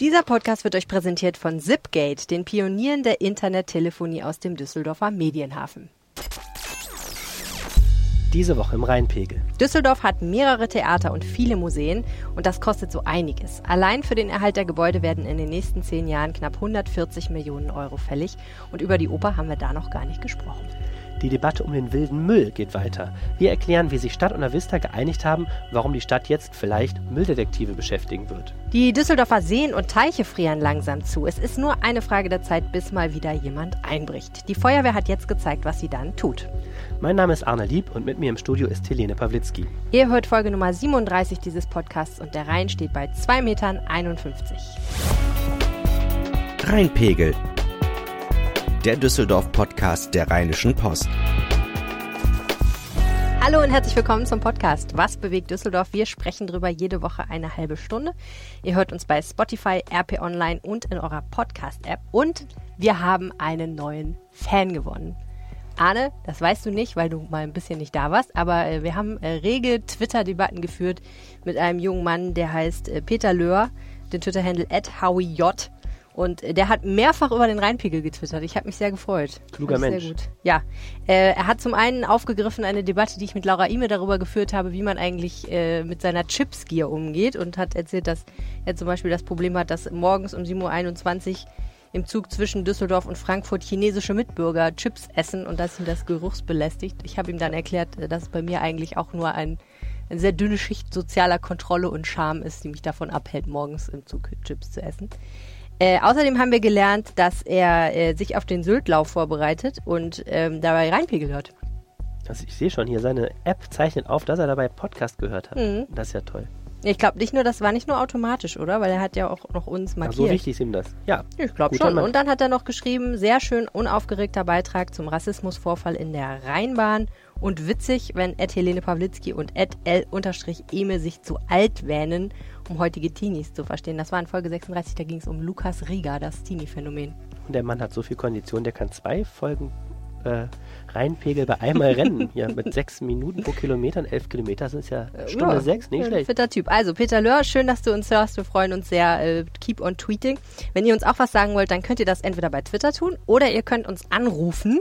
Dieser Podcast wird euch präsentiert von Zipgate, den Pionieren der Internettelefonie aus dem Düsseldorfer Medienhafen. Diese Woche im Rheinpegel. Düsseldorf hat mehrere Theater und viele Museen und das kostet so einiges. Allein für den Erhalt der Gebäude werden in den nächsten zehn Jahren knapp 140 Millionen Euro fällig und über die Oper haben wir da noch gar nicht gesprochen. Die Debatte um den wilden Müll geht weiter. Wir erklären, wie sich Stadt und Avista geeinigt haben, warum die Stadt jetzt vielleicht Mülldetektive beschäftigen wird. Die Düsseldorfer Seen und Teiche frieren langsam zu. Es ist nur eine Frage der Zeit, bis mal wieder jemand einbricht. Die Feuerwehr hat jetzt gezeigt, was sie dann tut. Mein Name ist Arne Lieb und mit mir im Studio ist Helene Pawlitzki. Ihr hört Folge Nummer 37 dieses Podcasts und der Rhein steht bei 2,51 Metern. Rheinpegel, der Düsseldorf-Podcast der Rheinischen Post. Hallo und herzlich willkommen zum Podcast Was bewegt Düsseldorf? Wir sprechen drüber jede Woche eine halbe Stunde. Ihr hört uns bei Spotify, RP Online und in eurer Podcast-App. Und wir haben einen neuen Fan gewonnen. Arne, das weißt du nicht, weil du mal ein bisschen nicht da warst, aber äh, wir haben äh, rege Twitter-Debatten geführt mit einem jungen Mann, der heißt äh, Peter Löhr, den Twitter-Handle at HowieJ. Und äh, der hat mehrfach über den Rheinpegel getwittert. Ich habe mich sehr gefreut. Kluger Mensch. Sehr gut. Ja. Äh, er hat zum einen aufgegriffen eine Debatte, die ich mit Laura Ime darüber geführt habe, wie man eigentlich äh, mit seiner Chipsgier umgeht und hat erzählt, dass er zum Beispiel das Problem hat, dass morgens um 7.21 Uhr im Zug zwischen Düsseldorf und Frankfurt chinesische Mitbürger Chips essen und dass ihn das geruchsbelästigt. Ich habe ihm dann erklärt, äh, dass es bei mir eigentlich auch nur ein, eine sehr dünne Schicht sozialer Kontrolle und Scham ist, die mich davon abhält, morgens im Zug Chips zu essen. Äh, außerdem haben wir gelernt, dass er äh, sich auf den Syltlauf vorbereitet und ähm, dabei Rheinpegel hört. Also ich sehe schon hier, seine App zeichnet auf, dass er dabei Podcast gehört hat. Mhm. Das ist ja toll. Ich glaube nicht nur, das war nicht nur automatisch, oder? Weil er hat ja auch noch uns Ach, markiert. so wichtig ist ihm das. Ja. Ich glaube schon. Mann. Und dann hat er noch geschrieben, sehr schön unaufgeregter Beitrag zum Rassismusvorfall in der Rheinbahn und witzig, wenn Ed Helene Pawlitzki und Ed L-Eme sich zu alt wähnen, um heutige Teenies zu verstehen. Das war in Folge 36, da ging es um Lukas Rieger, das Teenie-Phänomen. Und der Mann hat so viel Kondition, der kann zwei Folgen äh, Rheinpegel bei einmal rennen. Ja, mit sechs Minuten pro Kilometer, und elf Kilometer sind es ja Stunde Ja, sechs, nicht schlecht. Fitter Typ. Also, Peter Löhr, schön, dass du uns hörst. Wir freuen uns sehr. Äh, keep on tweeting. Wenn ihr uns auch was sagen wollt, dann könnt ihr das entweder bei Twitter tun oder ihr könnt uns anrufen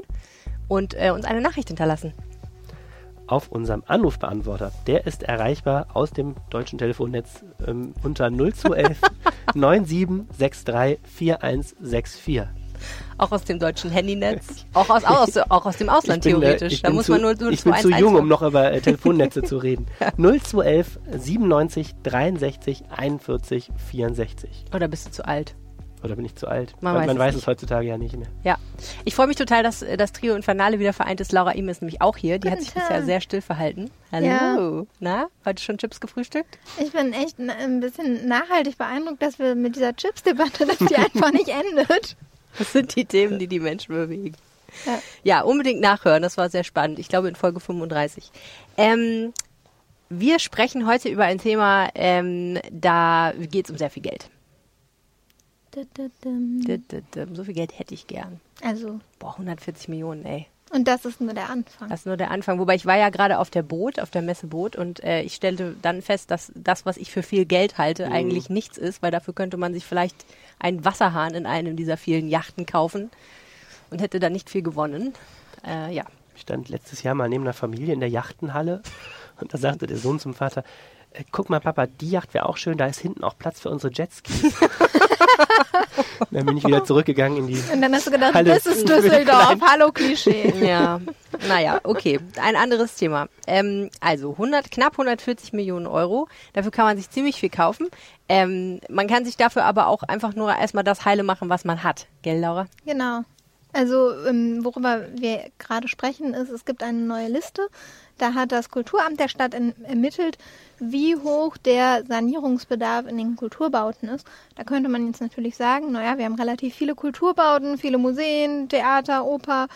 und äh, uns eine Nachricht hinterlassen. Auf unserem Anrufbeantworter. Der ist erreichbar aus dem deutschen Telefonnetz ähm, unter 0211 9763 4164. Auch aus dem deutschen Handynetz. Auch aus, aus, auch aus dem Ausland bin, äh, theoretisch. da muss zu, man nur, nur Ich bin zu 211 jung, um noch über äh, Telefonnetze zu reden. 0211 97 63 41 64. Oder bist du zu alt? Oder bin ich zu alt? Man man weiß man es weiß es heutzutage ja nicht mehr. Ja. Ich freue mich total, dass äh, das Trio Infernale wieder vereint ist. Laura Ime ist nämlich auch hier. Die hat Guten sich bisher Tag. sehr still verhalten. Hallo. Ja. Na, heute schon Chips gefrühstückt? Ich bin echt ein bisschen nachhaltig beeindruckt, dass wir mit dieser Chips-Debatte, dass die einfach nicht endet. Das sind die Themen, die die Menschen bewegen. Ja. Ja, unbedingt nachhören. Das war sehr spannend. Ich glaube in Folge 35. Ähm, wir sprechen heute über ein Thema, ähm, da geht es um sehr viel Geld. So viel Geld hätte ich gern. Also, Boah, 140 Millionen, ey. und das ist nur der Anfang. Das ist nur der Anfang. Wobei ich war ja gerade auf der Boot, auf der Messe Boot und äh, ich stellte dann fest, dass das, was ich für viel Geld halte, eigentlich nichts ist, weil dafür könnte man sich vielleicht einen Wasserhahn in einem dieser vielen Yachten kaufen und hätte dann nicht viel gewonnen. Äh, ja. Ich stand letztes Jahr mal neben einer Familie in der Yachtenhalle und da sagte der Sohn zum Vater, äh, guck mal Papa, die Yacht wäre auch schön, da ist hinten auch Platz für unsere Jetskis. dann bin ich wieder zurückgegangen in die... Und dann hast du gedacht, Halle. das ist Düsseldorf. Hallo Klischee. Ja, naja, okay. Ein anderes Thema. Ähm, also 100, knapp 140 Millionen Euro. Dafür kann man sich ziemlich viel kaufen. Ähm, man kann sich dafür aber auch einfach nur erstmal das heile machen, was man hat. Gell, Laura? Genau. Also, ähm, worüber wir gerade sprechen, ist, es gibt eine neue Liste. Da hat das Kulturamt der Stadt ermittelt, wie hoch der Sanierungsbedarf in den Kulturbauten ist. Da könnte man jetzt natürlich sagen, naja, wir haben relativ viele Kulturbauten, viele Museen, Theater, Oper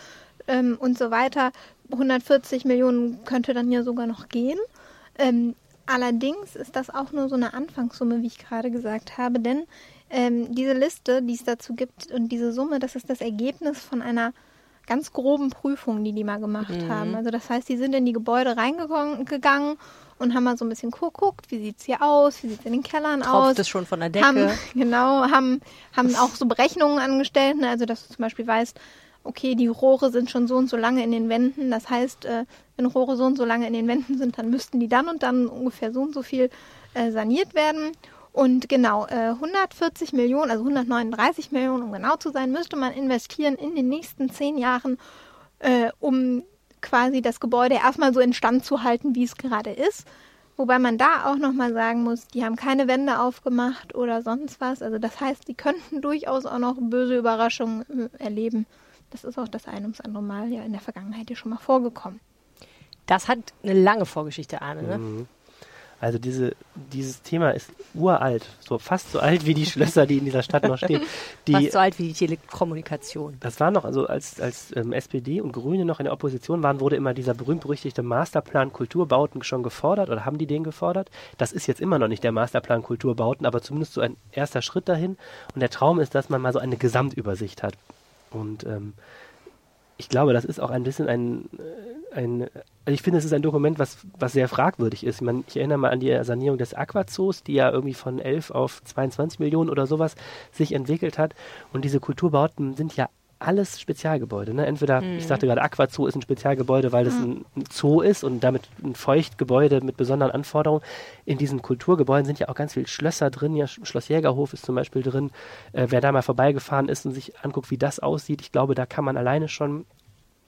ähm, und so weiter. 140 Millionen könnte dann ja sogar noch gehen. Ähm, allerdings ist das auch nur so eine Anfangssumme, wie ich gerade gesagt habe, denn ähm, diese Liste, die es dazu gibt und diese Summe, das ist das Ergebnis von einer ganz groben Prüfungen, die die mal gemacht Mhm. haben. Also das heißt, die sind in die Gebäude reingegangen und haben mal so ein bisschen geguckt, wie sieht's hier aus, wie sieht's in den Kellern aus. Tropft es schon von der Decke. Haben, genau, haben, haben auch so Berechnungen angestellt, ne? also dass du zum Beispiel weißt, okay, die Rohre sind schon so und so lange in den Wänden. Das heißt, äh, wenn Rohre so und so lange in den Wänden sind, dann müssten die dann und dann ungefähr so und so viel äh, saniert werden. Und genau, äh, 140 Millionen, also 139 Millionen, um genau zu sein, müsste man investieren in den nächsten zehn Jahren, äh, um quasi das Gebäude erstmal so instand zu halten, wie es gerade ist. Wobei man da auch nochmal sagen muss, die haben keine Wände aufgemacht oder sonst was. Also das heißt, die könnten durchaus auch noch böse Überraschungen äh, erleben. Das ist auch das ein ums andere Mal ja in der Vergangenheit ja schon mal vorgekommen. Das hat eine lange Vorgeschichte, Arne. Ne? Mhm. Also diese, dieses Thema ist uralt, so fast so alt wie die Schlösser, die in dieser Stadt noch stehen. Die, Fast so alt wie die Telekommunikation. Das war noch, also als, als ähm, SPD und Grüne noch in der Opposition waren, wurde immer dieser berühmt-berüchtigte Masterplan Kulturbauten schon gefordert oder haben die den gefordert? Das ist jetzt immer noch nicht der Masterplan Kulturbauten, aber zumindest so ein erster Schritt dahin. Und der Traum ist, dass man mal so eine Gesamtübersicht hat. Und ähm, ich glaube, das ist auch ein bisschen ein, äh, ein also ich finde, es ist ein Dokument, was, was sehr fragwürdig ist. Ich, meine, ich erinnere mal an die Sanierung des Aquazoos, die ja irgendwie von 11 auf 22 Millionen oder sowas sich entwickelt hat. Und diese Kulturbauten sind ja alles Spezialgebäude. Ne? Entweder, ich sagte gerade, Aquazoo ist ein Spezialgebäude, weil es ein, ein Zoo ist und damit ein Feuchtgebäude mit besonderen Anforderungen. In diesen Kulturgebäuden sind ja auch ganz viele Schlösser drin. Ja, Schloss Jägerhof ist zum Beispiel drin. Äh, wer da mal vorbeigefahren ist und sich anguckt, wie das aussieht, ich glaube, da kann man alleine schon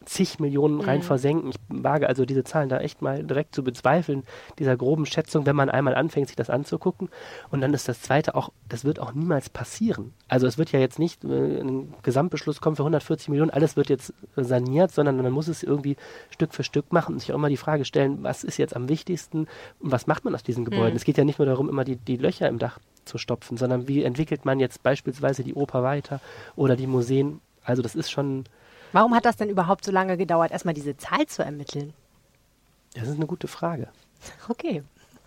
zig Millionen rein versenken. Ich wage also diese Zahlen da echt mal direkt zu bezweifeln, dieser groben Schätzung, wenn man einmal anfängt, sich das anzugucken. Und dann ist das Zweite auch, das wird auch niemals passieren. Also es wird ja jetzt nicht äh, ein Gesamtbeschluss kommen für 140 Millionen, alles wird jetzt äh, saniert, sondern man muss es irgendwie Stück für Stück machen und sich auch immer die Frage stellen, was ist jetzt am wichtigsten und was macht man aus diesen Gebäuden? Es geht ja nicht nur darum, immer die, die Löcher im Dach zu stopfen, sondern wie entwickelt man jetzt beispielsweise die Oper weiter oder die Museen? Also das ist schon, Warum hat das denn überhaupt so lange gedauert, erstmal diese Zahl zu ermitteln? das ist eine gute Frage. Okay.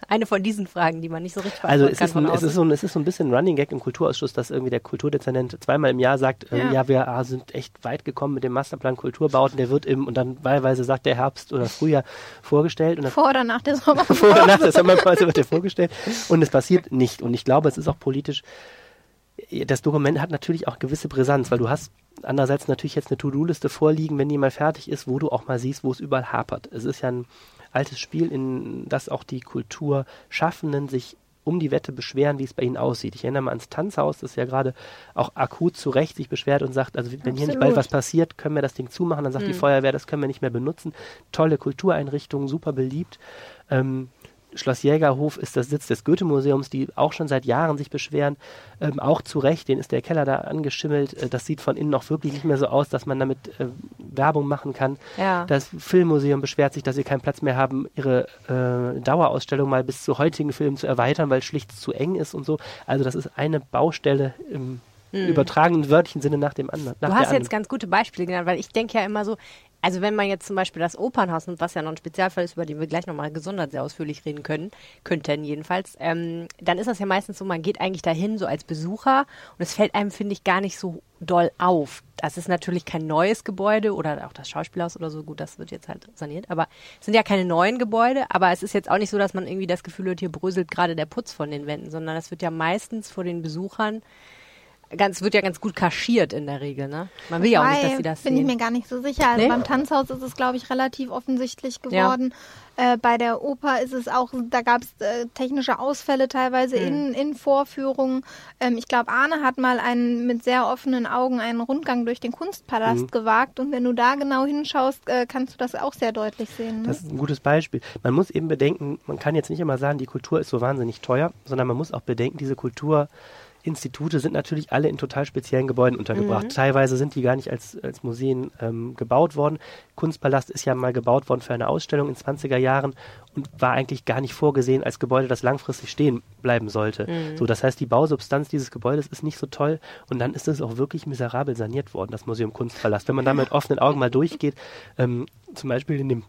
Eine von diesen Fragen, die man nicht so richtig Also beantworten es kann ein, es, ist so ein, es ist so ein bisschen ein Running Gag im Kulturausschuss, dass irgendwie der Kulturdezernent zweimal im Jahr sagt, äh, Ja. ja, wir ah, sind echt weit gekommen mit dem Masterplan Kulturbauten, der wird im, und dann wahlweise sagt der Herbst oder Frühjahr vorgestellt und dann Vor oder nach der Sommerpause. vor oder nach der Sommerpause wird der vorgestellt und es passiert nicht. Und ich glaube, es ist auch politisch, das Dokument hat natürlich auch gewisse Brisanz, weil du hast andererseits natürlich jetzt eine To-Do-Liste vorliegen, wenn die mal fertig ist, wo du auch mal siehst, wo es überall hapert. Es ist ja ein altes Spiel, in das auch die Kulturschaffenden sich um die Wette beschweren, wie es bei ihnen aussieht. Ich erinnere mal ans Tanzhaus, das ja gerade auch akut zu Recht sich beschwert und sagt, also wenn hier nicht bald Absolut. was passiert, können wir das Ding zumachen. Dann sagt die Feuerwehr, das können wir nicht mehr benutzen. Tolle Kultureinrichtungen, super beliebt. Ähm, Schloss Jägerhof ist das Sitz des Goethe-Museums, die auch schon seit Jahren sich beschweren. Ähm, auch zu Recht, den ist der Keller da angeschimmelt. Äh, das sieht von innen auch wirklich nicht mehr so aus, dass man damit äh, Werbung machen kann. Ja. Das Filmmuseum beschwert sich, dass sie keinen Platz mehr haben, ihre äh, Dauerausstellung mal bis zu heutigen Filmen zu erweitern, weil es schlicht zu eng ist und so. Also das ist eine Baustelle im übertragenen wörtlichen Sinne nach dem anderen. nach Du hast jetzt ganz gute Beispiele genannt, weil ich denke ja immer so, also wenn man jetzt zum Beispiel das Opernhaus nimmt, was ja noch ein Spezialfall ist, über den wir gleich nochmal gesondert sehr ausführlich reden können, könnten jedenfalls, ähm, dann ist das ja meistens so, man geht eigentlich dahin so als Besucher und es fällt einem, finde ich, gar nicht so doll auf. Das ist natürlich kein neues Gebäude oder auch das Schauspielhaus oder so, gut, das wird jetzt halt saniert, aber es sind ja keine neuen Gebäude, aber es ist jetzt auch nicht so, dass man irgendwie das Gefühl hat, hier bröselt gerade der Putz von den Wänden, sondern das wird ja meistens vor den Besuchern ganz, wird ja ganz gut kaschiert in der Regel, ne? Man will ja auch nicht, dass sie das bin ich sehen. mir gar nicht so sicher. Also Nee? beim Tanzhaus ist es, glaube ich, relativ offensichtlich geworden. Äh, bei der Oper ist es auch, da gab es äh, technische Ausfälle teilweise Hm. in, in Vorführungen. Ähm, ich glaube, Arne hat mal einen mit sehr offenen Augen einen Rundgang durch den Kunstpalast Mhm. gewagt. Und wenn du da genau hinschaust, äh, kannst du das auch sehr deutlich sehen. Ne? Das ist ein gutes Beispiel. Man muss eben bedenken, man kann jetzt nicht immer sagen, die Kultur ist so wahnsinnig teuer, sondern man muss auch bedenken, diese Kulturinstitute sind natürlich alle in total speziellen Gebäuden untergebracht. Teilweise sind die gar nicht als, als Museen ähm, gebaut worden. Kunstpalast ist ja mal gebaut worden für eine Ausstellung in 20er Jahren und war eigentlich gar nicht vorgesehen als Gebäude, das langfristig stehen bleiben sollte. So, das heißt, die Bausubstanz dieses Gebäudes ist nicht so toll und dann ist es auch wirklich miserabel saniert worden, das Museum Kunstpalast. Wenn man da mit offenen Augen mal durchgeht, ähm, zum Beispiel in dem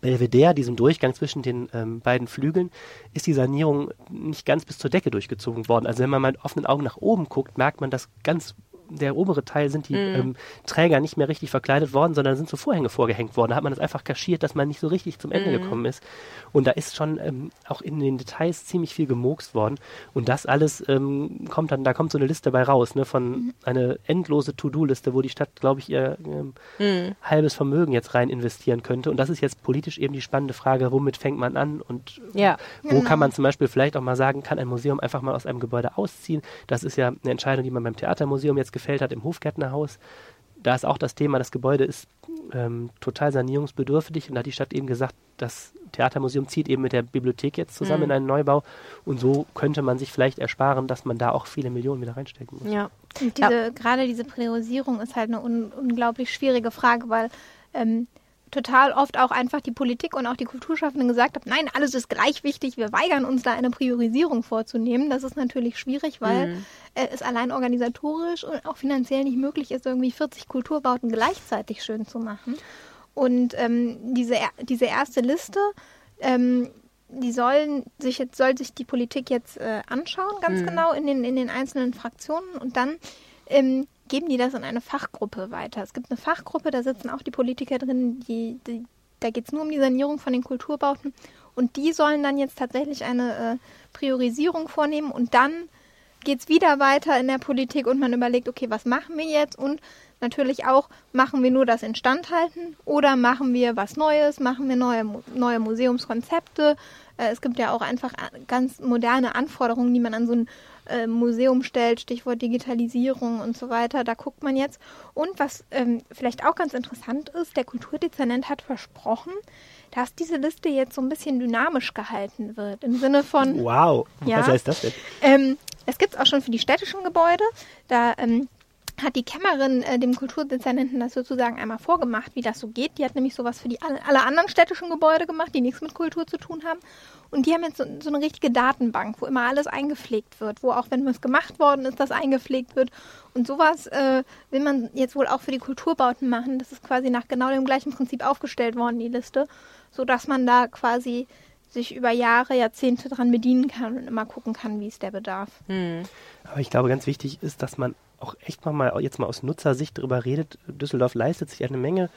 Belvedere, diesem Durchgang zwischen den ähm, beiden Flügeln, ist die Sanierung nicht ganz bis zur Decke durchgezogen worden. Also wenn man mit offenen Augen nach oben guckt, merkt man, dass ganz der obere Teil sind die ähm, Träger nicht mehr richtig verkleidet worden, sondern sind so Vorhänge vorgehängt worden. Da hat man das einfach kaschiert, dass man nicht so richtig zum Ende gekommen ist. Und da ist schon ähm, auch in den Details ziemlich viel gemokst worden. Und das alles ähm, kommt dann, da kommt so eine Liste bei raus, ne, von eine endlose To-Do-Liste, wo die Stadt, glaube ich, ihr ähm, halbes Vermögen jetzt rein investieren könnte. Und das ist jetzt politisch eben die spannende Frage, womit fängt man an und Ja. wo kann man zum Beispiel vielleicht auch mal sagen, kann ein Museum einfach mal aus einem Gebäude ausziehen? Das ist ja eine Entscheidung, die man beim Theatermuseum jetzt gefällt hat, im Hofgärtnerhaus. Da ist auch das Thema, das Gebäude ist ähm, total sanierungsbedürftig und da hat die Stadt eben gesagt, das Theatermuseum zieht eben mit der Bibliothek jetzt zusammen in einen Neubau und so könnte man sich vielleicht ersparen, dass man da auch viele Millionen wieder reinstecken muss. Ja. Und diese, gerade diese Priorisierung ist halt eine un unglaublich schwierige Frage, weil ähm, total oft auch einfach die Politik und auch die Kulturschaffenden gesagt haben, nein, alles ist gleich wichtig, wir weigern uns da eine Priorisierung vorzunehmen. Das ist natürlich schwierig, weil äh, es allein organisatorisch und auch finanziell nicht möglich ist, irgendwie 40 Kulturbauten gleichzeitig schön zu machen. Und ähm, diese, diese erste Liste, ähm, die sollen sich jetzt, soll sich die Politik jetzt äh, anschauen, ganz genau in den, in den einzelnen Fraktionen und dann ähm, geben die das in eine Fachgruppe weiter. Es gibt eine Fachgruppe, da sitzen auch die Politiker drin, die, die, da geht es nur um die Sanierung von den Kulturbauten und die sollen dann jetzt tatsächlich eine äh, Priorisierung vornehmen und dann geht es wieder weiter in der Politik und man überlegt, okay, was machen wir jetzt und natürlich auch, machen wir nur das Instandhalten oder machen wir was Neues, machen wir neue, neue Museumskonzepte. Äh, es gibt ja auch einfach a- ganz moderne Anforderungen, die man an so ein äh, Museum stellt, Stichwort Digitalisierung und so weiter. Da guckt man jetzt. Und was ähm, vielleicht auch ganz interessant ist, der Kulturdezernent hat versprochen, dass diese Liste jetzt so ein bisschen dynamisch gehalten wird. Im Sinne von, Wow, Ja. was heißt das denn? ähm, es gibt es auch schon für die städtischen Gebäude. Da ähm, hat die Kämmerin äh, dem Kulturdezernenten das sozusagen einmal vorgemacht, wie das so geht. Die hat nämlich sowas für die alle, alle anderen städtischen Gebäude gemacht, die nichts mit Kultur zu tun haben. Und die haben jetzt so, so eine richtige Datenbank, wo immer alles eingepflegt wird, wo auch wenn was gemacht worden ist, das eingepflegt wird. Und sowas äh, will man jetzt wohl auch für die Kulturbauten machen. Das ist quasi nach genau dem gleichen Prinzip aufgestellt worden, die Liste, so dass man da quasi sich über Jahre, Jahrzehnte dran bedienen kann und immer gucken kann, wie ist der Bedarf. Aber ich glaube, ganz wichtig ist, dass man auch echt nochmal jetzt mal aus Nutzersicht darüber redet. Düsseldorf leistet sich eine Menge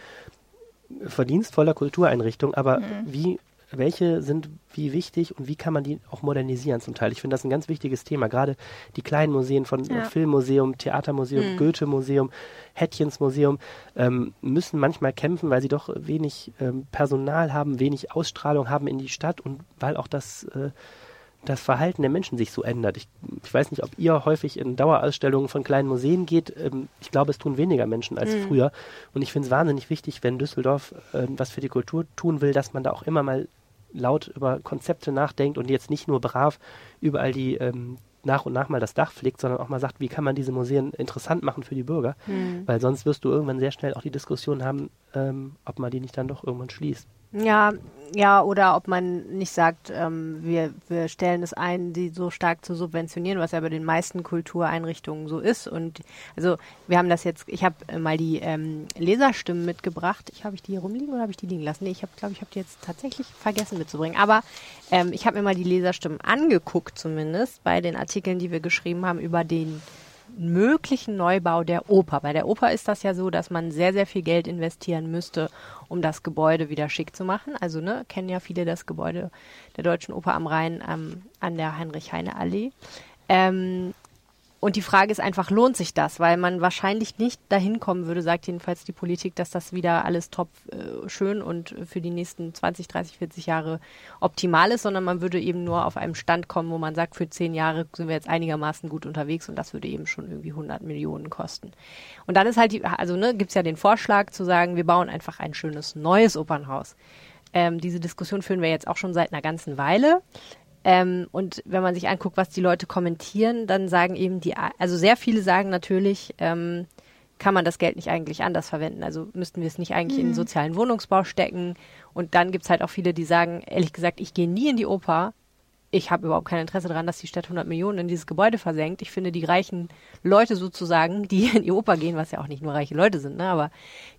verdienstvoller Kultureinrichtungen, aber wie, welche sind wie wichtig und wie kann man die auch modernisieren zum Teil? Ich finde das ein ganz wichtiges Thema. Gerade die kleinen Museen von Ja. Filmmuseum, Theatermuseum, Goethe-Museum, Hättchens-Museum ähm, müssen manchmal kämpfen, weil sie doch wenig ähm, Personal haben, wenig Ausstrahlung haben in die Stadt und weil auch das äh, das Verhalten der Menschen sich so ändert. Ich, ich weiß nicht, ob ihr häufig in Dauerausstellungen von kleinen Museen geht. Ähm, ich glaube, es tun weniger Menschen als früher. Und ich finde es wahnsinnig wichtig, wenn Düsseldorf ähm, was für die Kultur tun will, dass man da auch immer mal laut über Konzepte nachdenkt und jetzt nicht nur brav überall die ähm, nach und nach mal das Dach flickt, sondern auch mal sagt, wie kann man diese Museen interessant machen für die Bürger. Weil sonst wirst du irgendwann sehr schnell auch die Diskussion haben, ähm, ob man die nicht dann doch irgendwann schließt. Ja, ja, oder ob man nicht sagt, ähm, wir, wir stellen es ein, die so stark zu subventionieren, was ja bei den meisten Kultureinrichtungen so ist. Und also wir haben das jetzt, ich habe äh, mal die ähm, Leserstimmen mitgebracht. Ich habe ich die hier rumliegen oder habe ich die liegen lassen? Nee, ich habe, glaube ich, habe die jetzt tatsächlich vergessen mitzubringen. Aber ähm, ich habe mir mal die Leserstimmen angeguckt, zumindest bei den Artikeln, die wir geschrieben haben über den möglichen Neubau der Oper. Bei der Oper ist das ja so, dass man sehr, sehr viel Geld investieren müsste, um das Gebäude wieder schick zu machen. Also, ne, kennen ja viele das Gebäude der Deutschen Oper am Rhein ähm, an der Heinrich-Heine-Allee. Ähm, und die Frage ist einfach, lohnt sich das? Weil man wahrscheinlich nicht dahin kommen würde, sagt jedenfalls die Politik, dass das wieder alles top äh, schön und für die nächsten 20, 30, 40 Jahre optimal ist, sondern man würde eben nur auf einem Stand kommen, wo man sagt, für zehn Jahre sind wir jetzt einigermaßen gut unterwegs und das würde eben schon irgendwie 100 Millionen kosten. Und dann ist halt die, also ne, gibt's ja den Vorschlag zu sagen, wir bauen einfach ein schönes neues Opernhaus. Ähm, diese Diskussion führen wir jetzt auch schon seit einer ganzen Weile. Ähm, und wenn man sich anguckt, was die Leute kommentieren, dann sagen eben die, also sehr viele sagen natürlich, ähm, kann man das Geld nicht eigentlich anders verwenden. Also müssten wir es nicht eigentlich in den sozialen Wohnungsbau stecken. Und dann gibt's halt auch viele, die sagen, ehrlich gesagt, ich gehe nie in die Oper, ich habe überhaupt kein Interesse daran, dass die Stadt 100 Millionen in dieses Gebäude versenkt. Ich finde, die reichen Leute sozusagen, die in die Oper gehen, was ja auch nicht nur reiche Leute sind, ne, aber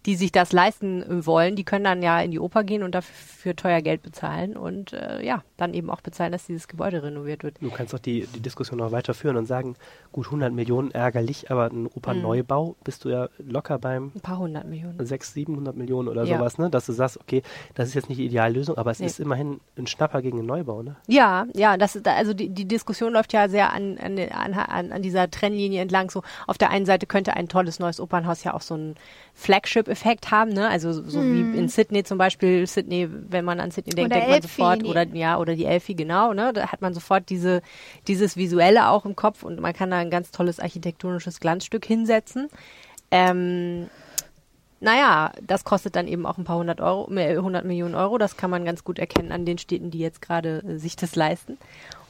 die sich das leisten wollen, die können dann ja in die Oper gehen und dafür teuer Geld bezahlen und äh, ja, dann eben auch bezahlen, dass dieses Gebäude renoviert wird. Du kannst doch die, die Diskussion noch weiterführen und sagen, gut, 100 Millionen ärgerlich, aber ein Opernneubau mhm. bist du ja locker beim... Ein paar hundert Millionen. 600, 700 Millionen oder ja. sowas, ne? dass du sagst, okay, das ist jetzt nicht die Ideallösung, aber es nee. ist immerhin ein Schnapper gegen einen Neubau. Ne? Ja, ja, das ist, also die, die Diskussion läuft ja sehr an, an, an, an dieser Trennlinie entlang. So auf der einen Seite könnte ein tolles neues Opernhaus ja auch so ein Flagship-Effekt haben, ne? Also so hm. wie in Sydney zum Beispiel, Sydney, wenn man an Sydney denkt, oder denkt man Elfie, sofort, oder ja, oder die Elfie, genau, ne? Da hat man sofort diese, dieses Visuelle auch im Kopf und man kann da ein ganz tolles architektonisches Glanzstück hinsetzen. Ähm, naja, das kostet dann eben auch ein paar hundert Euro, 100 Millionen Euro. Das kann man ganz gut erkennen an den Städten, die jetzt gerade äh, sich das leisten.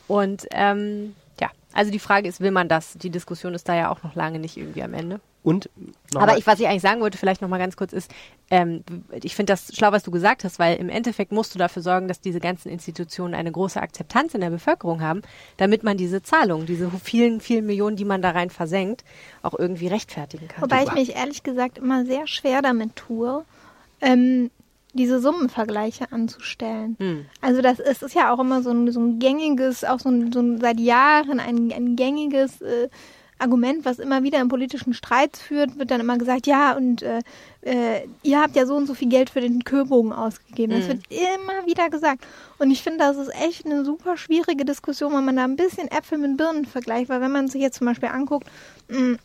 Und ähm, ja, also die Frage ist, will man das? Die Diskussion ist da ja auch noch lange nicht irgendwie am Ende. Und aber ich, was ich eigentlich sagen wollte, vielleicht noch mal ganz kurz ist, ähm, ich finde das schlau, was du gesagt hast, weil im Endeffekt musst du dafür sorgen, dass diese ganzen Institutionen eine große Akzeptanz in der Bevölkerung haben, damit man diese Zahlungen, diese vielen, vielen Millionen, die man da rein versenkt, auch irgendwie rechtfertigen kann. Wobei ich mich ehrlich gesagt immer sehr schwer damit tue, ähm, diese Summenvergleiche anzustellen. Hm. Also das ist, ist, ja auch immer so ein, so ein gängiges, auch so ein, so ein seit Jahren ein, ein gängiges äh, Argument, was immer wieder in politischen Streits führt, wird dann immer gesagt, ja, und äh, äh, ihr habt ja so und so viel Geld für den Kürbogen ausgegeben. Mhm. Das wird immer wieder gesagt. Und ich finde, das ist echt eine super schwierige Diskussion, wenn man da ein bisschen Äpfel mit Birnen vergleicht, weil wenn man sich jetzt zum Beispiel anguckt, mh, mm,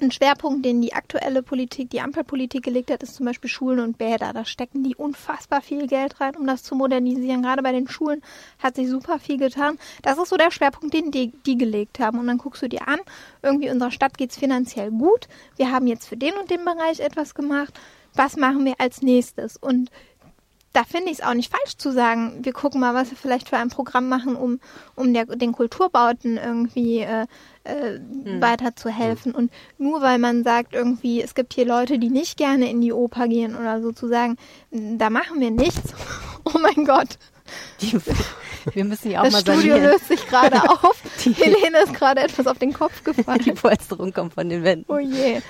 ein Schwerpunkt, den die aktuelle Politik, die Ampelpolitik gelegt hat, ist zum Beispiel Schulen und Bäder. Da stecken die unfassbar viel Geld rein, um das zu modernisieren. Gerade bei den Schulen hat sich super viel getan. Das ist so der Schwerpunkt, den die, die gelegt haben. Und dann guckst du dir an, irgendwie unserer Stadt geht's finanziell gut. Wir haben jetzt für den und den Bereich etwas gemacht. Was machen wir als nächstes? Und da finde ich es auch nicht falsch zu sagen, wir gucken mal, was wir vielleicht für ein Programm machen, um, um der, den Kulturbauten irgendwie äh, äh, hm. weiterzuhelfen. Und nur weil man sagt, irgendwie, es gibt hier Leute, die nicht gerne in die Oper gehen oder so zu sagen, da machen wir nichts. oh mein Gott. Die, wir müssen ja auch das mal Studio sanieren. löst sich gerade auf. Die Helene ist gerade etwas auf den Kopf gefallen. Die Polsterung kommt von den Wänden. Oh je.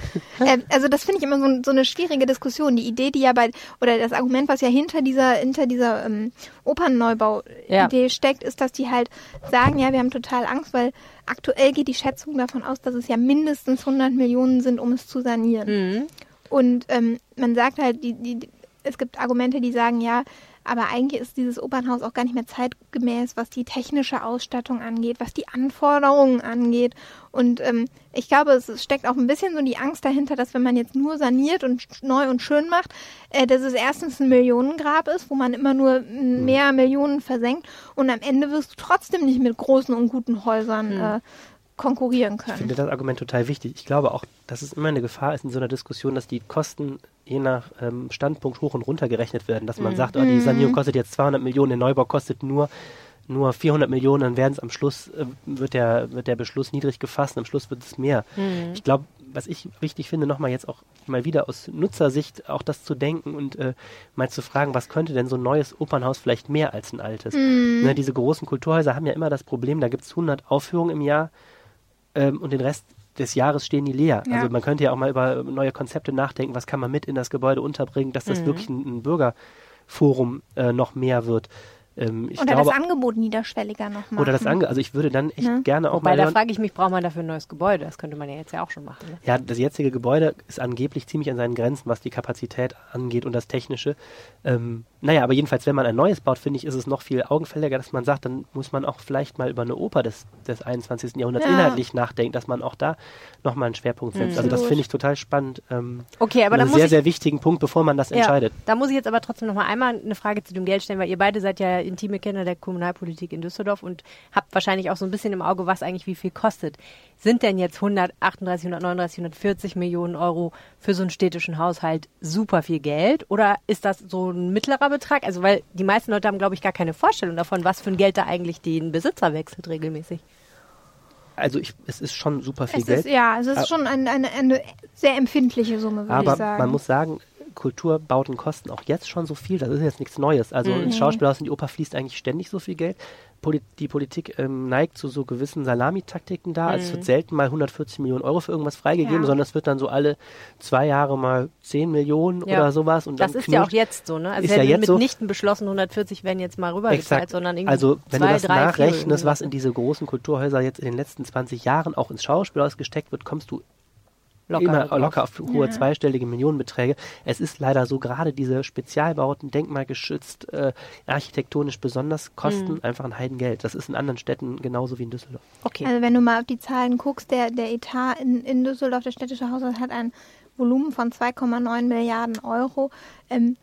Äh, also das finde ich immer so, so, eine schwierige Diskussion. Die Idee, die ja bei, oder das Argument, was ja hinter dieser, hinter dieser ähm, Opernneubau-Idee ja. steckt, ist, dass die halt sagen, ja, wir haben total Angst, weil aktuell geht die Schätzung davon aus, dass es ja mindestens 100 Millionen sind, um es zu sanieren. Mhm. Und ähm, man sagt halt, die, die, es gibt Argumente, die sagen, ja, aber eigentlich ist dieses Opernhaus auch gar nicht mehr zeitgemäß, was die technische Ausstattung angeht, was die Anforderungen angeht. Und ähm, ich glaube, es steckt auch ein bisschen so die Angst dahinter, dass wenn man jetzt nur saniert und neu und schön macht, äh, dass es erstens ein Millionengrab ist, wo man immer nur hm. mehr Millionen versenkt und am Ende wirst du trotzdem nicht mit großen und guten Häusern mhm. äh, konkurrieren können. Ich finde das Argument total wichtig. Ich glaube auch, dass es immer eine Gefahr ist in so einer Diskussion, dass die Kosten je nach ähm, Standpunkt hoch und runter gerechnet werden, dass man mhm. sagt, oh, die Sanierung kostet jetzt 200 Millionen, der Neubau kostet nur nur 400 Millionen, dann werden es am Schluss, äh, wird, der, wird der Beschluss niedrig gefasst, am Schluss wird es mehr. Mhm. Ich glaube, was ich wichtig finde, nochmal jetzt auch mal wieder aus Nutzersicht auch das zu denken und äh, mal zu fragen, was könnte denn so ein neues Opernhaus vielleicht mehr als ein altes? Mhm. Ne, diese großen Kulturhäuser haben ja immer das Problem, da gibt es 100 Aufführungen im Jahr ähm, und den Rest des Jahres stehen die leer. Ja. Also man könnte ja auch mal über neue Konzepte nachdenken, was kann man mit in das Gebäude unterbringen, dass das mhm. wirklich ein, ein Bürgerforum äh, noch mehr wird. Ähm, oder glaube, das Angebot niederschwelliger noch machen. Oder das Angebot, also ich würde dann echt ja. gerne auch Wobei, mal... da frage ich mich, braucht man dafür ein neues Gebäude? Das könnte man ja jetzt ja auch schon machen. Ne? Ja, das jetzige Gebäude ist angeblich ziemlich an seinen Grenzen, was die Kapazität angeht und das Technische. Ähm, naja, aber jedenfalls, wenn man ein neues baut, finde ich, ist es noch viel augenfälliger, dass man sagt, dann muss man auch vielleicht mal über eine Oper des, des 21. Jahrhunderts ja. inhaltlich nachdenken, dass man auch da nochmal einen Schwerpunkt setzt. Mhm. Also das finde ich total spannend. Ähm, okay, aber einen sehr, sehr wichtigen Punkt, bevor man das ja, entscheidet. Da muss ich jetzt aber trotzdem nochmal einmal eine Frage zu dem Geld stellen, weil ihr beide seid ja intime Kenner der Kommunalpolitik in Düsseldorf und habt wahrscheinlich auch so ein bisschen im Auge, was eigentlich wie viel kostet. Sind denn jetzt 138, 139, 140 Millionen Euro für so einen städtischen Haushalt super viel Geld oder ist das so ein mittlerer Betrag? Also weil die meisten Leute haben, glaube ich, gar keine Vorstellung davon, was für ein Geld da eigentlich den Besitzer wechselt regelmäßig. Also ich, es ist schon super viel es Geld. Ist, ja, es ist aber, schon eine, eine, eine, sehr empfindliche Summe, würde ich sagen. Aber man muss sagen, Kulturbauten kosten auch jetzt schon so viel. Das ist jetzt nichts Neues. Also mhm. ins Schauspielhaus und die Oper fließt eigentlich ständig so viel Geld. Poli die Politik ähm, neigt zu so gewissen Salamitaktiken da. Also es Mhm. wird selten mal 140 Millionen Euro für irgendwas freigegeben, Ja. sondern es wird dann so alle zwei Jahre mal 10 Millionen Ja. oder sowas. Und Das dann ist ja auch jetzt so, ne? Also Ist es ja wird jetzt so. mitnichten beschlossen, 140 werden jetzt mal rübergezahlt, sondern irgendwie Also wenn zwei, du das drei, nachrechnest, was in diese großen Kulturhäuser jetzt in den letzten 20 Jahren auch ins Schauspiel ausgesteckt wird, kommst du immer drauf. locker auf hohe zweistellige Millionenbeträge. Es ist leider so, gerade diese Spezialbauten, denkmalgeschützt, äh, architektonisch besonders, kosten Mhm. einfach ein Heidengeld. Das ist in anderen Städten genauso wie in Düsseldorf. Okay. Also wenn du mal auf die Zahlen guckst, der, der Etat in, in Düsseldorf, der städtische Haushalt hat ein Volumen von 2,9 Milliarden Euro. Ähm,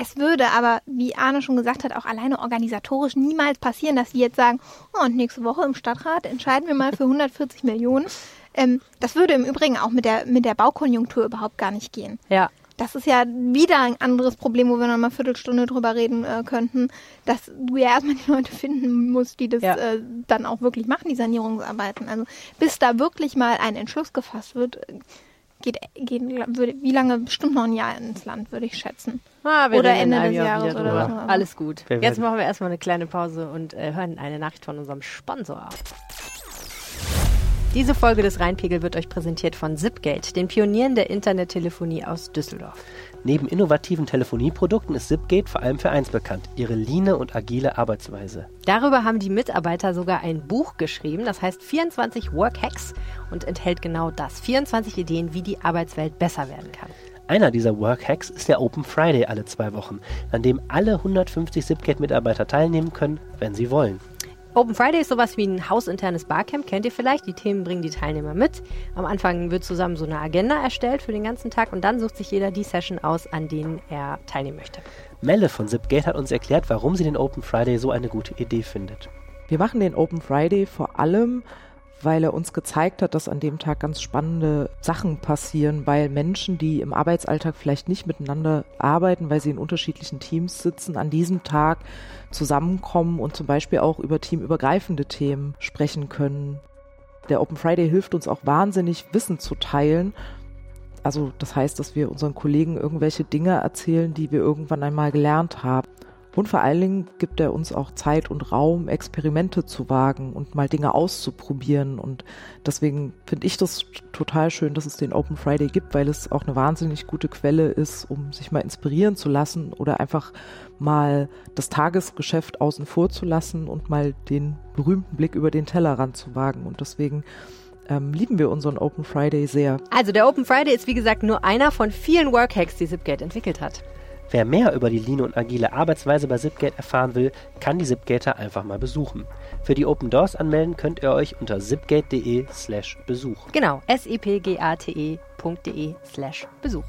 es würde aber, wie Arne schon gesagt hat, auch alleine organisatorisch niemals passieren, dass die jetzt sagen, oh, und nächste Woche im Stadtrat entscheiden wir mal für 140 Millionen. Ähm, das würde im Übrigen auch mit der, mit der Baukonjunktur überhaupt gar nicht gehen. ja. Das ist ja wieder ein anderes Problem, wo wir noch mal eine Viertelstunde drüber reden äh, könnten, dass du ja erstmal die Leute finden musst, die das Ja. äh, dann auch wirklich machen, die Sanierungsarbeiten. Also bis da wirklich mal ein Entschluss gefasst wird, geht, geht würde, wie lange bestimmt noch ein Jahr ins Land, würde ich schätzen. Ah, wir Oder Ende des Jahr Jahres wieder oder drüber. so, aber- Alles gut. Jetzt machen wir erstmal eine kleine Pause und äh, hören eine Nachricht von unserem Sponsor. Diese Folge des Rheinpegel wird euch präsentiert von Zipgate, den Pionieren der Internettelefonie aus Düsseldorf. Neben innovativen Telefonieprodukten ist Zipgate vor allem für eins bekannt, ihre leane und agile Arbeitsweise. Darüber haben die Mitarbeiter sogar ein Buch geschrieben, das heißt 24 Workhacks und enthält genau das. 24 Ideen, wie die Arbeitswelt besser werden kann. Einer dieser Workhacks ist der Open Friday alle zwei Wochen, an dem alle 150 Zipgate-Mitarbeiter teilnehmen können, wenn sie wollen. Open Friday ist sowas wie ein hausinternes Barcamp, kennt ihr vielleicht. Die Themen bringen die Teilnehmer mit. Am Anfang wird zusammen so eine Agenda erstellt für den ganzen Tag und dann sucht sich jeder die Session aus, an denen er teilnehmen möchte. Melle von Zipgate hat uns erklärt, warum sie den Open Friday so eine gute Idee findet. Wir machen den Open Friday vor allem, weil er uns gezeigt hat, dass an dem Tag ganz spannende Sachen passieren, weil Menschen, die im Arbeitsalltag vielleicht nicht miteinander arbeiten, weil sie in unterschiedlichen Teams sitzen, an diesem Tag zusammenkommen und zum Beispiel auch über teamübergreifende Themen sprechen können. Der Open Friday hilft uns auch wahnsinnig, Wissen zu teilen. Also das heißt, dass wir unseren Kollegen irgendwelche Dinge erzählen, die wir irgendwann einmal gelernt haben. Und vor allen Dingen gibt er uns auch Zeit und Raum, Experimente zu wagen und mal Dinge auszuprobieren. Und deswegen finde ich das total schön, dass es den Open Friday gibt, weil es auch eine wahnsinnig gute Quelle ist, um sich mal inspirieren zu lassen oder einfach mal das Tagesgeschäft außen vor zu lassen und mal den berühmten Blick über den Tellerrand zu wagen. Und deswegen ähm, lieben wir unseren Open Friday sehr. Also der Open Friday ist wie gesagt nur einer von vielen Workhacks, die Zipgate entwickelt hat. Wer mehr über die lean und agile Arbeitsweise bei Zipgate erfahren will, kann die Zipgater einfach mal besuchen. Für die Open Doors anmelden könnt ihr euch unter zipgate.de slash Besuch. Genau, sepgate.de slash Besuch.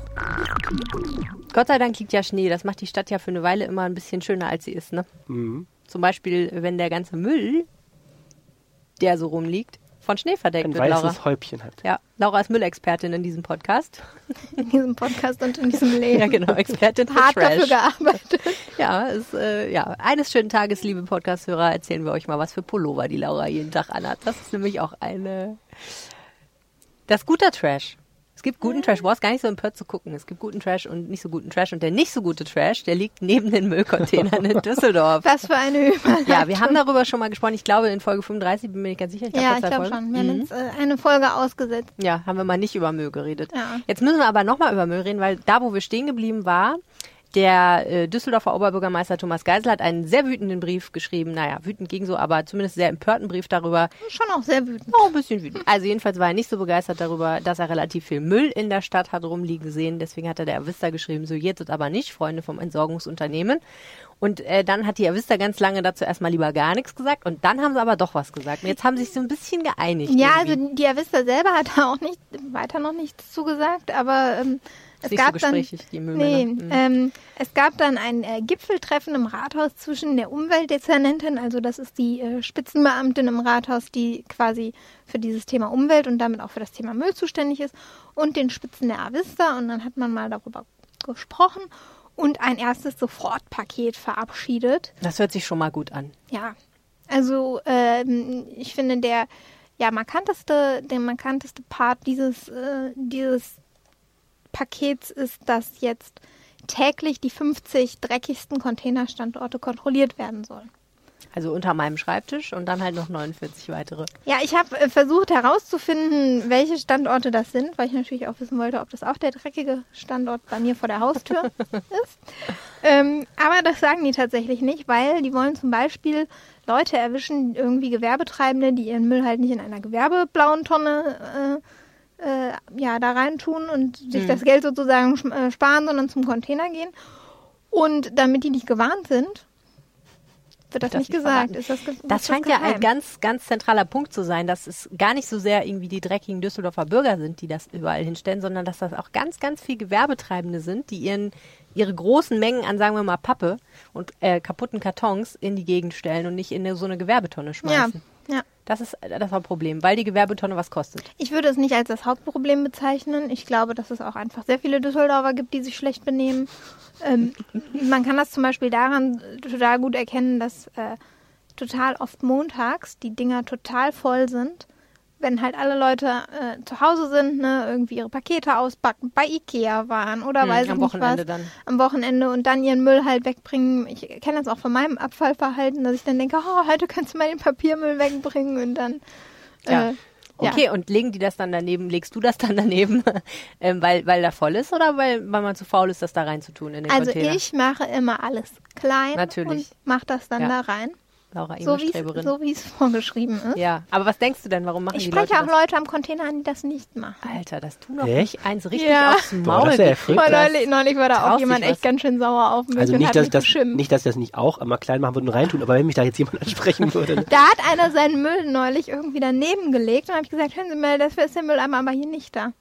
Gott sei Dank liegt ja Schnee, das macht die Stadt ja für eine Weile immer ein bisschen schöner, als sie ist. Ne? Mhm. Zum Beispiel, wenn der ganze Müll, der so rumliegt, von Schnee verdeckt Ein wird, Laura. weißes Häubchen hat. Ja, Laura ist Müllexpertin in diesem Podcast. In diesem Podcast und in diesem Leben. Ja, genau, Expertin für Hart dafür Trash. gearbeitet. Ja, ist, äh, ja, eines schönen Tages, liebe Podcast-Hörer, erzählen wir euch mal, was für Pullover die Laura jeden Tag anhat. Das ist nämlich auch eine. Das ist guter Trash. Es gibt guten Trash. Du brauchst gar nicht so empört zu gucken. Es gibt guten Trash und nicht so guten Trash. Und der nicht so gute Trash, der liegt neben den Müllcontainern in Düsseldorf. Was für eine Überleitung. Ja, wir haben darüber schon mal gesprochen. Ich glaube, in Folge 35 bin mir nicht ganz sicher. Ich glaub, Ja, ich glaube schon. Wir haben Mhm. jetzt äh, eine Folge ausgesetzt. Ja, haben wir mal nicht über Müll geredet. Ja. Jetzt müssen wir aber nochmal über Müll reden, weil da, wo wir stehen geblieben war, der äh, Düsseldorfer Oberbürgermeister Thomas Geisel hat einen sehr wütenden Brief geschrieben. Naja, wütend ging so, aber zumindest sehr empörten Brief darüber. Schon auch sehr wütend. Oh, ein bisschen wütend. Also jedenfalls war er nicht so begeistert darüber, dass er relativ viel Müll in der Stadt hat rumliegen sehen. Deswegen hat er der Avista geschrieben, so jetzt ist aber nicht, Freunde vom Entsorgungsunternehmen. Und äh, dann hat die Avista ganz lange dazu erstmal lieber gar nichts gesagt und dann haben sie aber doch was gesagt. Und jetzt haben sie sich so ein bisschen geeinigt. Ja, irgendwie. also die Avista selber hat da auch nicht weiter noch nichts zugesagt, aber ähm, es nicht so gab dann gesprächig, die Müllmänner. nee, Mhm. ähm, es gab dann ein äh, Gipfeltreffen im Rathaus zwischen der Umweltdezernentin, also das ist die äh, Spitzenbeamtin im Rathaus, die quasi für dieses Thema Umwelt und damit auch für das Thema Müll zuständig ist, und den Spitzen der Avista und dann hat man mal darüber gesprochen und ein erstes Sofortpaket verabschiedet. Das hört sich schon mal gut an. Ja, also ähm, ich finde der ja markanteste, der markanteste Part dieses äh, dieses Pakets ist, dass jetzt täglich die 50 dreckigsten Containerstandorte kontrolliert werden sollen. Also unter meinem Schreibtisch und dann halt noch 49 weitere. Ja, ich habe äh, versucht herauszufinden, welche Standorte das sind, weil ich natürlich auch wissen wollte, ob das auch der dreckige Standort bei mir vor der Haustür ist. Ähm, aber das sagen die tatsächlich nicht, weil die wollen zum Beispiel Leute erwischen, irgendwie Gewerbetreibende, die ihren Müll halt nicht in einer gewerbeblauen Tonne äh, äh, ja, da reintun und sich Mhm. das Geld sozusagen äh, sparen, sondern zum Container gehen. Und damit die nicht gewarnt sind, wird das Darf nicht ich gesagt. verraten? Ist das, ge- Das scheint ja ein ganz, ganz zentraler Punkt zu sein, dass es gar nicht so sehr irgendwie die dreckigen Düsseldorfer Bürger sind, die das überall hinstellen, sondern dass das auch ganz, ganz viel Gewerbetreibende sind, die ihren, ihre großen Mengen an, sagen wir mal, Pappe und äh, kaputten Kartons in die Gegend stellen und nicht in so eine Gewerbetonne schmeißen. ja. Das ist äh, das war ein Problem, weil die Gewerbetonne was kostet. Ich würde es nicht als das Hauptproblem bezeichnen. Ich glaube, dass es auch einfach sehr viele Düsseldorfer gibt, die sich schlecht benehmen. Ähm, man kann das zum Beispiel daran total gut erkennen, dass äh, total oft montags die Dinger total voll sind. Wenn halt alle Leute äh, zu Hause sind, ne, irgendwie ihre Pakete ausbacken, bei Ikea waren oder Hm, weiß ich am nicht Wochenende was, dann. am Wochenende und dann ihren Müll halt wegbringen. Ich kenne das auch von meinem Abfallverhalten, dass ich dann denke, oh, heute kannst du mal den Papiermüll wegbringen und dann Ja. äh, Okay, und legen die das dann daneben, legst du das dann daneben, ähm, weil, weil da voll ist oder weil, weil man zu faul ist, das da reinzutun in den Also Container? ich mache immer alles klein Natürlich. und mache das dann Ja. da rein, Laura, so wie E-Mail-Streberin. so wie es vorgeschrieben ist. Ja, aber was denkst du denn, warum machen ich die spreche Leute auch das? Leute am Container an, die das nicht machen. Alter, das tun doch Echt? nicht eins richtig Ja. aufs Boah, Maul. das ist ja neulich, neulich war da Traust auch jemand echt was? ganz schön sauer auf mich Also und nicht hat dass, mich das, beschimpft. nicht, dass das nicht auch einmal klein machen würde und reintun, aber wenn mich da jetzt jemand ansprechen würde. ne? Da hat einer seinen Müll neulich irgendwie daneben gelegt und habe ich gesagt, hören Sie mal, dafür ist der Mülleimer aber hier nicht da.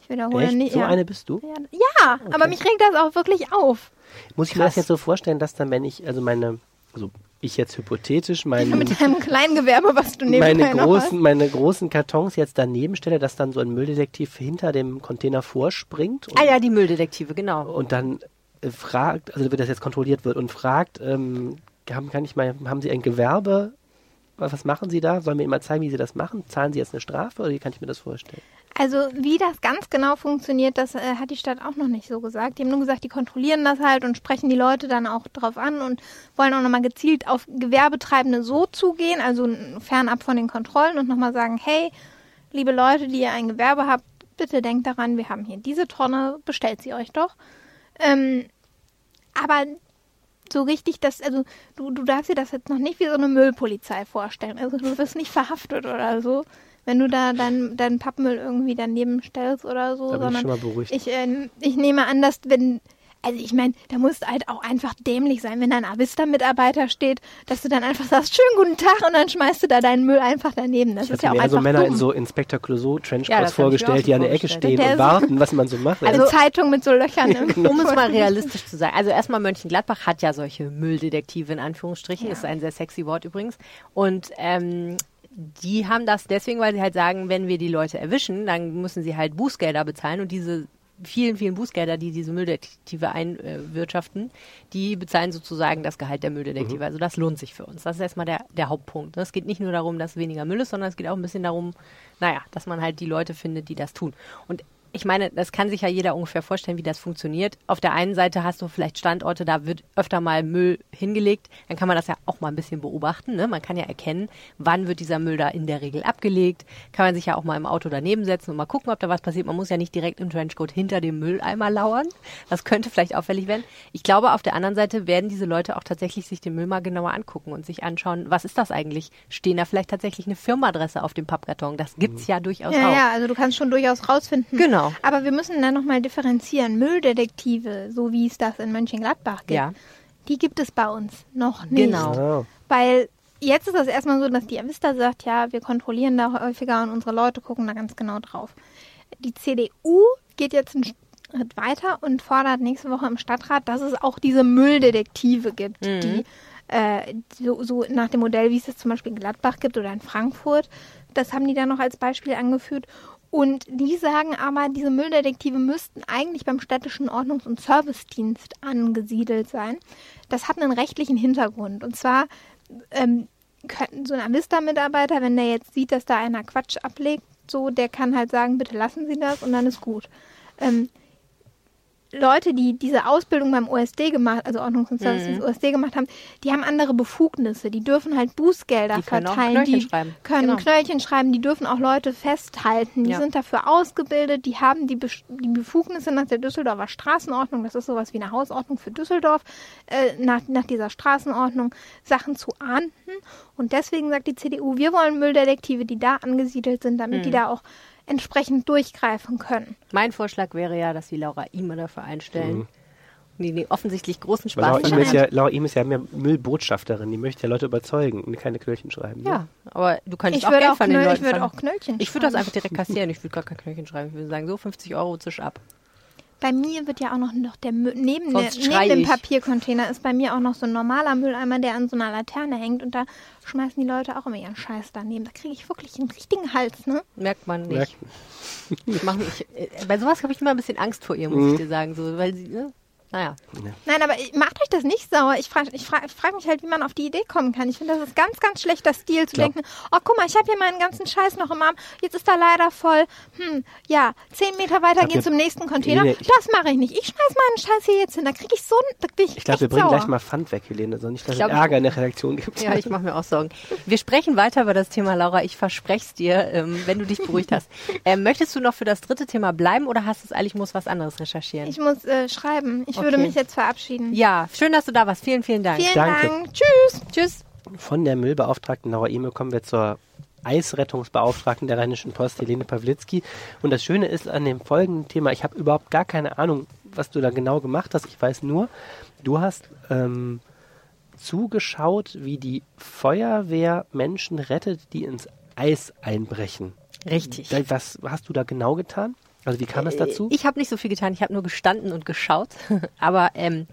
Ich wiederhole Echt? nicht. So ja. eine bist du? Ja, ja aber mich regt das auch wirklich auf. Muss ich mir das Krass. jetzt so vorstellen, dass dann, wenn ich, also meine, also ich jetzt hypothetisch, meine, Mit deinem kleinen Gewerbe, was du nebenbei meine, großen, hast. meine großen Kartons jetzt daneben stelle, dass dann so ein Mülldetektiv hinter dem Container vorspringt und, Ah ja, die Mülldetektive, genau. und dann äh, fragt, also wenn das jetzt kontrolliert wird und fragt, ähm, haben, kann ich mal, haben Sie ein Gewerbe? Was was machen Sie da? Sollen wir Ihnen mal zeigen, wie Sie das machen? Zahlen Sie jetzt eine Strafe oder wie kann ich mir das vorstellen? Also wie das ganz genau funktioniert, das äh, hat die Stadt auch noch nicht so gesagt. Die haben nur gesagt, die kontrollieren das halt und sprechen die Leute dann auch drauf an und wollen auch nochmal gezielt auf Gewerbetreibende so zugehen, also fernab von den Kontrollen und nochmal sagen, hey, liebe Leute, die ihr ein Gewerbe habt, bitte denkt daran, wir haben hier diese Tonne, bestellt sie euch doch. Ähm, aber so richtig, das, also du, du darfst dir das jetzt noch nicht wie so eine Müllpolizei vorstellen. Also du wirst nicht verhaftet oder so, wenn du da deinen dein Pappmüll irgendwie daneben stellst oder so, Da bin ich sondern schon mal beruhigt. ich, ähm, ich nehme an, dass wenn, also ich meine, da musst halt auch einfach dämlich sein, wenn da ein Avista-Mitarbeiter steht, dass du dann einfach sagst, schönen guten Tag und dann schmeißt du da deinen Müll einfach daneben. Das Ich ist ja auch mir einfach so Männer dumm. in so Inspector Clouseau Ja, ich vorgestellt, die an der Ecke stehen und so- warten, was man so macht. also Also, Zeitung mit so Löchern. im Um es mal realistisch zu sein. Also erstmal Mönchengladbach hat ja solche Mülldetektive in Anführungsstrichen. Ja. Ist ein sehr sexy Wort übrigens. Und ähm, die haben das deswegen, weil sie halt sagen, wenn wir die Leute erwischen, dann müssen sie halt Bußgelder bezahlen und diese vielen, vielen Bußgelder, die diese Mülldetektive einwirtschaften, die bezahlen sozusagen das Gehalt der Mülldetektive. Also das lohnt sich für uns. Das ist erstmal der, der Hauptpunkt. Es geht nicht nur darum, dass weniger Müll ist, sondern es geht auch ein bisschen darum, naja, dass man halt die Leute findet, die das tun. Und ich meine, das kann sich ja jeder ungefähr vorstellen, wie das funktioniert. Auf der einen Seite hast du vielleicht Standorte, da wird öfter mal Müll hingelegt. Dann kann man das ja auch mal ein bisschen beobachten. Ne? Man kann ja erkennen, wann wird dieser Müll da in der Regel abgelegt. Kann man sich ja auch mal im Auto daneben setzen und mal gucken, ob da was passiert. Man muss ja nicht direkt im Trenchcoat hinter dem Mülleimer lauern. Das könnte vielleicht auffällig werden. Ich glaube, auf der anderen Seite werden diese Leute auch tatsächlich sich den Müll mal genauer angucken und sich anschauen, was ist das eigentlich? Stehen da vielleicht tatsächlich eine Firmenadresse auf dem Pappkarton? Das gibt's ja durchaus Ja, auch. ja, also du kannst schon durchaus rausfinden. Genau. Aber wir müssen dann nochmal differenzieren. Mülldetektive, so wie es das in Mönchengladbach gibt, Ja. die gibt es bei uns noch nicht. Genau. ah, Weil jetzt ist das erstmal so, dass die Avista sagt, ja, wir kontrollieren da häufiger und unsere Leute gucken da ganz genau drauf. Die CDU geht jetzt einen Schritt weiter und fordert nächste Woche im Stadtrat, dass es auch diese Mülldetektive gibt, die äh, so, so nach dem Modell, wie es es zum Beispiel in Gladbach gibt oder in Frankfurt. Das haben die da noch als Beispiel angeführt. Und die sagen aber, diese Mülldetektive müssten eigentlich beim städtischen Ordnungs- und Servicedienst angesiedelt sein. Das hat einen rechtlichen Hintergrund. Und zwar ähm, könnten so ein Avista-Mitarbeiter, wenn der jetzt sieht, dass da einer Quatsch ablegt, so, der kann halt sagen, bitte lassen Sie das und dann ist gut. Ähm, Leute, die diese Ausbildung beim OSD gemacht, also Ordnungs- und Services Mhm. OSD gemacht haben, die haben andere Befugnisse. Die dürfen halt Bußgelder Die können auch verteilen, Knöllchen die schreiben. können Genau. Knöllchen schreiben, die dürfen auch Leute festhalten. Die Ja. sind dafür ausgebildet, die haben die, Bes- die Befugnisse nach der Düsseldorfer Straßenordnung, das ist sowas wie eine Hausordnung für Düsseldorf, äh, nach, nach dieser Straßenordnung Sachen zu ahnden. Und deswegen sagt die CDU, wir wollen Mülldetektive, die da angesiedelt sind, damit Mhm. die da auch entsprechend durchgreifen können. Mein Vorschlag wäre ja, dass sie Laura Ime dafür einstellen. Die, die offensichtlich großen Laura Spaß Ihm daran ist ja, Laura Ihm ist ja mehr Müllbotschafterin. Die möchte ja Leute überzeugen und keine Knöllchen schreiben. ne? Ja, aber du könntest Ich auch würde Geld auch, von den Leuten ich würde auch Knöllchen Ich würde das schreiben. einfach direkt kassieren. Ich würde gar kein Knöllchen schreiben. Ich würde sagen, so 50 Euro zisch ab. Bei mir wird ja auch noch, noch der Müll, neben, schrei neben dem. Papiercontainer ist bei mir auch noch so ein normaler Mülleimer, der an so einer Laterne hängt und da schmeißen die Leute auch immer ihren Scheiß daneben. Da kriege ich wirklich einen richtigen Hals, ne? Merkt man nicht. Merkt- Ich mach mich, äh, bei sowas habe ich immer ein bisschen Angst vor ihr, muss Mhm. ich dir sagen. So, weil sie, ne? Naja. Nein, aber ich- macht euch das nicht sauer. Ich frage ich frag, ich frag mich halt, wie man auf die Idee kommen kann. Ich finde, das ist ganz, ganz schlechter Stil zu Glaub- denken, oh, guck mal, ich habe hier meinen ganzen Scheiß noch im Arm. Jetzt ist er leider voll. Hm, ja, zehn Meter weiter gehen zum nächsten Container. Helene, das mache ich nicht. Ich schmeiß meinen Scheiß hier jetzt hin. Da kriege ich so, da bin ich, Ich glaube, wir bringen sauer. gleich mal Pfand weg, Helene, sonst nicht, dass es glaub, ich- Ärger in der Redaktion gibt. Ja, ich mache mir auch Sorgen. Wir sprechen weiter über das Thema, Laura. Ich verspreche es dir, ähm, wenn du dich beruhigt hast. Ähm, möchtest du noch für das dritte Thema bleiben oder hast du es eigentlich, muss was anderes recherchieren? Ich muss äh, schreiben. Ich würde Okay. mich jetzt verabschieden. ja, schön, dass du da warst. Vielen, vielen Dank. Vielen Danke. Dank. Tschüss. Tschüss. Von der Müllbeauftragten Laura Ime kommen wir zur Eisrettungsbeauftragten der Rheinischen Post, Helene Pawlitzki. Und das Schöne ist an dem folgenden Thema, ich habe überhaupt gar keine Ahnung, was du da genau gemacht hast. Ich weiß nur, du hast ähm, zugeschaut, wie die Feuerwehr Menschen rettet, die ins Eis einbrechen. Richtig. Was hast du da genau getan? Also wie kam es dazu? Ich habe nicht so viel getan. Ich habe nur gestanden und geschaut. Aber ähm,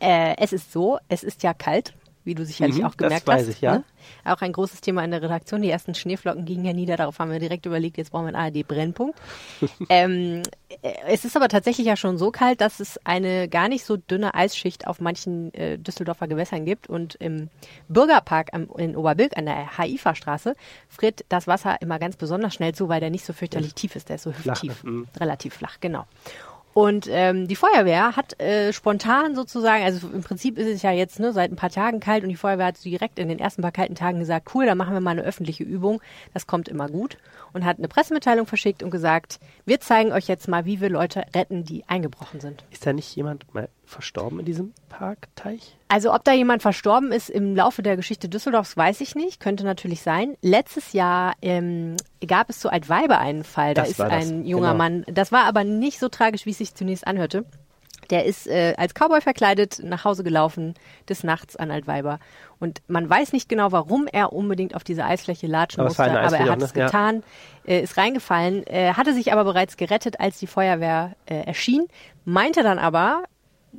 äh, es ist so, es ist ja kalt, wie du sicherlich Mhm, auch das gemerkt weiß hast. ich, ja. ne? Auch ein großes Thema in der Redaktion. Die ersten Schneeflocken gingen ja nieder. Darauf haben wir direkt überlegt, jetzt brauchen wir einen ARD-Brennpunkt. ähm, äh, es ist aber tatsächlich ja schon so kalt, dass es eine gar nicht so dünne Eisschicht auf manchen äh, Düsseldorfer Gewässern gibt. Und im Bürgerpark am, in Oberbilk an der Haifa-Straße friert das Wasser immer ganz besonders schnell zu, weil der nicht so fürchterlich tief ist. Der ist so hüfttief. mhm. Relativ flach, genau. Und ähm, die Feuerwehr hat äh, spontan sozusagen, also im Prinzip ist es ja jetzt ne, seit ein paar Tagen kalt und die Feuerwehr hat direkt in den ersten paar kalten Tagen gesagt, cool, dann machen wir mal eine öffentliche Übung, das kommt immer gut. Und hat eine Pressemitteilung verschickt und gesagt, wir zeigen euch jetzt mal, wie wir Leute retten, die eingebrochen sind. Ist da nicht jemand mal verstorben in diesem Parkteich? Also ob da jemand verstorben ist im Laufe der Geschichte Düsseldorfs, weiß ich nicht. Könnte natürlich sein. Letztes Jahr ähm, gab es zu Altweibe einen Fall. Da Das ist ein junger genau. Mann. Das war aber nicht so tragisch, wie es sich zunächst anhörte. Der ist äh, als Cowboy verkleidet nach Hause gelaufen des Nachts an Altweiber. Und man weiß nicht genau, warum er unbedingt auf diese Eisfläche latschen Aber musste, aber er hat es ne? Ja. getan, äh, ist reingefallen, äh, hatte sich aber bereits gerettet, als die Feuerwehr äh, erschien, meinte dann aber,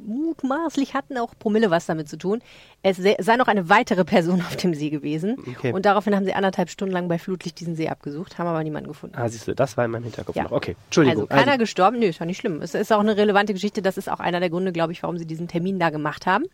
mutmaßlich hatten auch Promille was damit zu tun. Es se- sei noch eine weitere Person auf dem See gewesen. Okay. Und daraufhin haben sie anderthalb Stunden lang bei Flutlicht diesen See abgesucht, haben aber niemanden gefunden. Ah, siehst du, das war in meinem Hinterkopf Ja. noch. Okay, Entschuldigung. Also keiner gestorben, nö, ist ja nicht schlimm. Es ist auch eine relevante Geschichte. Das ist auch einer der Gründe, glaube ich, warum sie diesen Termin da gemacht haben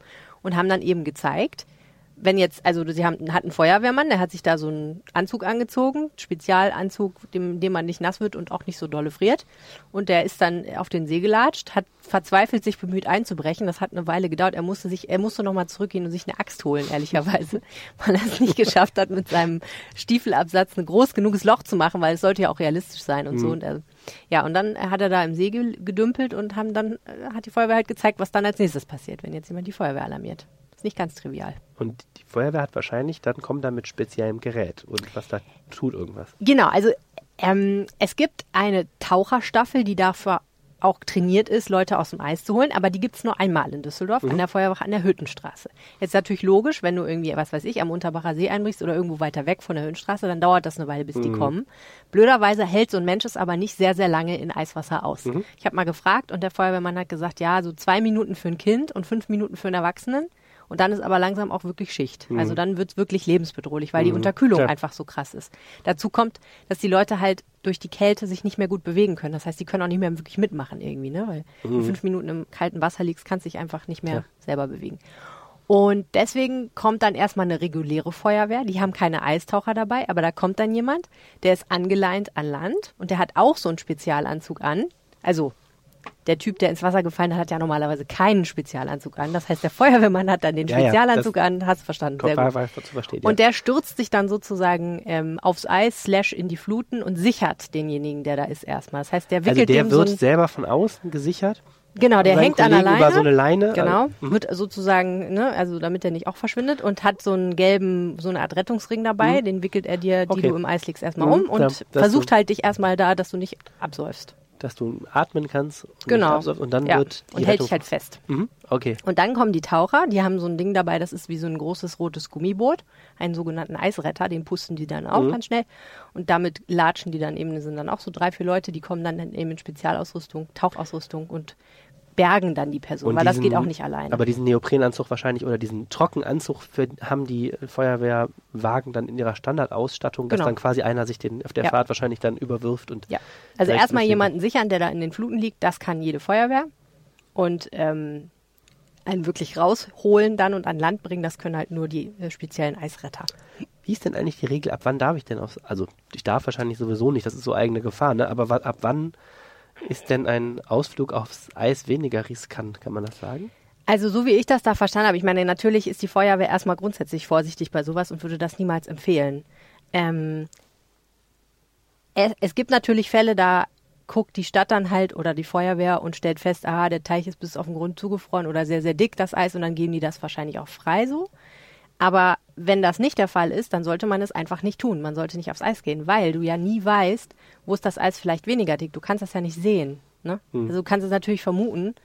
und haben dann eben gezeigt, wenn jetzt, also sie haben, hatten einen Feuerwehrmann, der hat sich da so einen Anzug angezogen, Spezialanzug, dem, dem man nicht nass wird und auch nicht so dolle friert. Und der ist dann auf den See gelatscht, hat verzweifelt sich bemüht einzubrechen. Das hat eine Weile gedauert. Er musste sich, er musste nochmal zurückgehen und sich eine Axt holen, ehrlicherweise, weil er es nicht geschafft hat, mit seinem Stiefelabsatz ein groß genuges Loch zu machen, weil es sollte ja auch realistisch sein und so. Und er, ja, und dann hat er da im See ge- gedümpelt und haben dann, äh, hat die Feuerwehr halt gezeigt, was dann als nächstes passiert, wenn jetzt jemand die Feuerwehr alarmiert. Ist nicht ganz trivial. Und die Feuerwehr hat wahrscheinlich, dann kommt da mit speziellem Gerät und was da tut irgendwas. Genau, also ähm, es gibt eine Taucherstaffel, die dafür auch trainiert ist, Leute aus dem Eis zu holen, aber die gibt's nur einmal in Düsseldorf an der Feuerwache an der Hüttenstraße. Jetzt natürlich logisch, wenn du irgendwie, was weiß ich, am Unterbacher See einbrichst oder irgendwo weiter weg von der Hüttenstraße, dann dauert das eine Weile, bis die kommen. Blöderweise hält so ein Mensch es aber nicht sehr, sehr lange in Eiswasser aus. Ich habe mal gefragt und der Feuerwehrmann hat gesagt, ja, so zwei Minuten für ein Kind und fünf Minuten für einen Erwachsenen. Und dann ist aber langsam auch wirklich Schicht. Also dann wird's wirklich lebensbedrohlich, weil die Unterkühlung Klar. einfach so krass ist. Dazu kommt, dass die Leute halt durch die Kälte sich nicht mehr gut bewegen können. Das heißt, die können auch nicht mehr wirklich mitmachen irgendwie, ne? Weil du fünf Minuten im kalten Wasser liegst, kannst dich einfach nicht mehr Ja. selber bewegen. Und deswegen kommt dann erstmal eine reguläre Feuerwehr. Die haben keine Eistaucher dabei, aber da kommt dann jemand, der ist angeleint an Land und der hat auch so einen Spezialanzug an. Also der Typ, der ins Wasser gefallen ist, hat ja normalerweise keinen Spezialanzug an. Das heißt, der Feuerwehrmann hat dann den Ja, ja, Spezialanzug das- an, hast du verstanden. Sehr gut. war, zu verstehen. Und der stürzt sich dann sozusagen ähm, aufs Eis, slash in die Fluten und sichert denjenigen, der da ist erstmal. Das heißt, der ja. Also wickelt der dem wird so selber von außen gesichert. genau, der hängt an der Kollegen Leine. über so eine Leine. Genau, Mhm. wird sozusagen, ne, also damit er nicht auch verschwindet und hat so einen gelben, so eine Art Rettungsring dabei, den wickelt er dir, die Mhm. Okay. du im Eis legst, erstmal Mhm, um und ja, versucht du- halt dich erstmal da, dass du nicht absäufst. Dass du atmen kannst. Und Genau. Und dann ja. wird die und hält dich halt fest. Mhm. Okay. Und dann kommen die Taucher, die haben so ein Ding dabei, das ist wie so ein großes rotes Gummiboot, einen sogenannten Eisretter, den pusten die dann auch Mhm. ganz schnell. Und damit latschen die dann eben, das sind dann auch so drei, vier Leute, die kommen dann eben in Spezialausrüstung, Tauchausrüstung und bergen dann die Person, Und weil das diesen- geht auch nicht alleine. Aber diesen Neoprenanzug wahrscheinlich oder diesen Trockenanzug für, haben die Feuerwehrwagen dann in ihrer Standardausstattung, dass Genau. dann quasi einer sich den auf der Ja. Fahrt wahrscheinlich dann überwirft und Ja, also erstmal jemanden sichern, der da in den Fluten liegt, das kann jede Feuerwehr. Und ähm, einen wirklich rausholen dann und an Land bringen, das können halt nur die äh, speziellen Eisretter. Wie ist denn eigentlich die Regel? Ab wann darf ich denn aufs, also ich darf wahrscheinlich sowieso nicht, das ist so eigene Gefahr, ne? Aber ab wann ist denn ein Ausflug aufs Eis weniger riskant, kann man das sagen? Also so wie ich das da verstanden habe, ich meine, natürlich ist die Feuerwehr erstmal grundsätzlich vorsichtig bei sowas und würde das niemals empfehlen. Ähm, es, es gibt natürlich Fälle, da guckt die Stadt dann halt oder die Feuerwehr und stellt fest, aha, der Teich ist bis auf den Grund zugefroren oder sehr, sehr dick, das Eis, und dann geben die das wahrscheinlich auch frei so. Aber wenn das nicht der Fall ist, dann sollte man es einfach nicht tun. Man sollte nicht aufs Eis gehen, weil du ja nie weißt, wo ist das Eis vielleicht weniger dick. Du kannst das ja nicht sehen. Ne? Also du kannst es natürlich vermuten.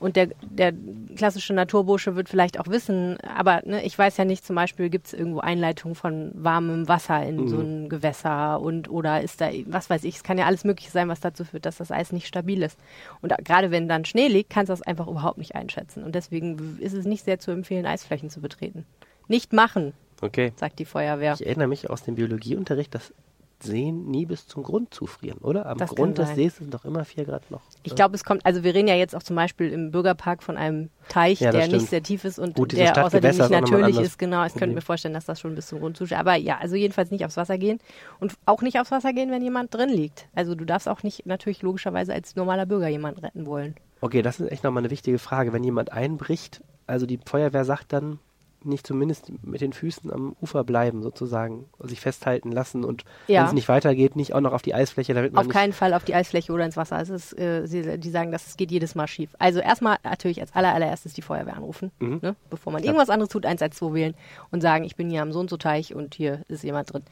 Und der, der klassische Naturbursche wird vielleicht auch wissen, aber ne, ich weiß ja nicht, zum Beispiel gibt es irgendwo Einleitung von warmem Wasser in so ein Gewässer und oder ist da, was weiß ich, es kann ja alles Mögliche sein, was dazu führt, dass das Eis nicht stabil ist. Und gerade wenn dann Schnee liegt, kannst du das einfach überhaupt nicht einschätzen. Und deswegen ist es nicht sehr zu empfehlen, Eisflächen zu betreten. Nicht machen, Okay. sagt die Feuerwehr. Ich erinnere mich aus dem Biologieunterricht, dass Seen nie bis zum Grund zufrieren, oder? Am Das Grund des. Sees sind doch immer 4 Grad noch. Ich glaube, es kommt, also wir reden ja jetzt auch zum Beispiel im Bürgerpark von einem Teich, Ja, der stimmt. nicht sehr tief ist und Gut, der außerdem nicht natürlich ist. Genau, ich könnte mir vorstellen, dass das schon bis zum Grund zusteht. Aber ja, also jedenfalls nicht aufs Wasser gehen und auch nicht aufs Wasser gehen, wenn jemand drin liegt. Also du darfst auch nicht natürlich logischerweise als normaler Bürger jemanden retten wollen. Okay, das ist echt nochmal eine wichtige Frage. Wenn jemand einbricht, also die Feuerwehr sagt dann, nicht zumindest mit den Füßen am Ufer bleiben, sozusagen, sich festhalten lassen und Ja. wenn es nicht weitergeht, nicht auch noch auf die Eisfläche, damit man Auf keinen Fall auf die Eisfläche oder ins Wasser. Also es ist, äh, sie, die sagen, dass es geht jedes Mal schief. Also erstmal natürlich als aller, allererstes die Feuerwehr anrufen, Mhm. ne? bevor man irgendwas anderes tut, 112 wählen und sagen, ich bin hier am so und so Teich und hier ist jemand drin.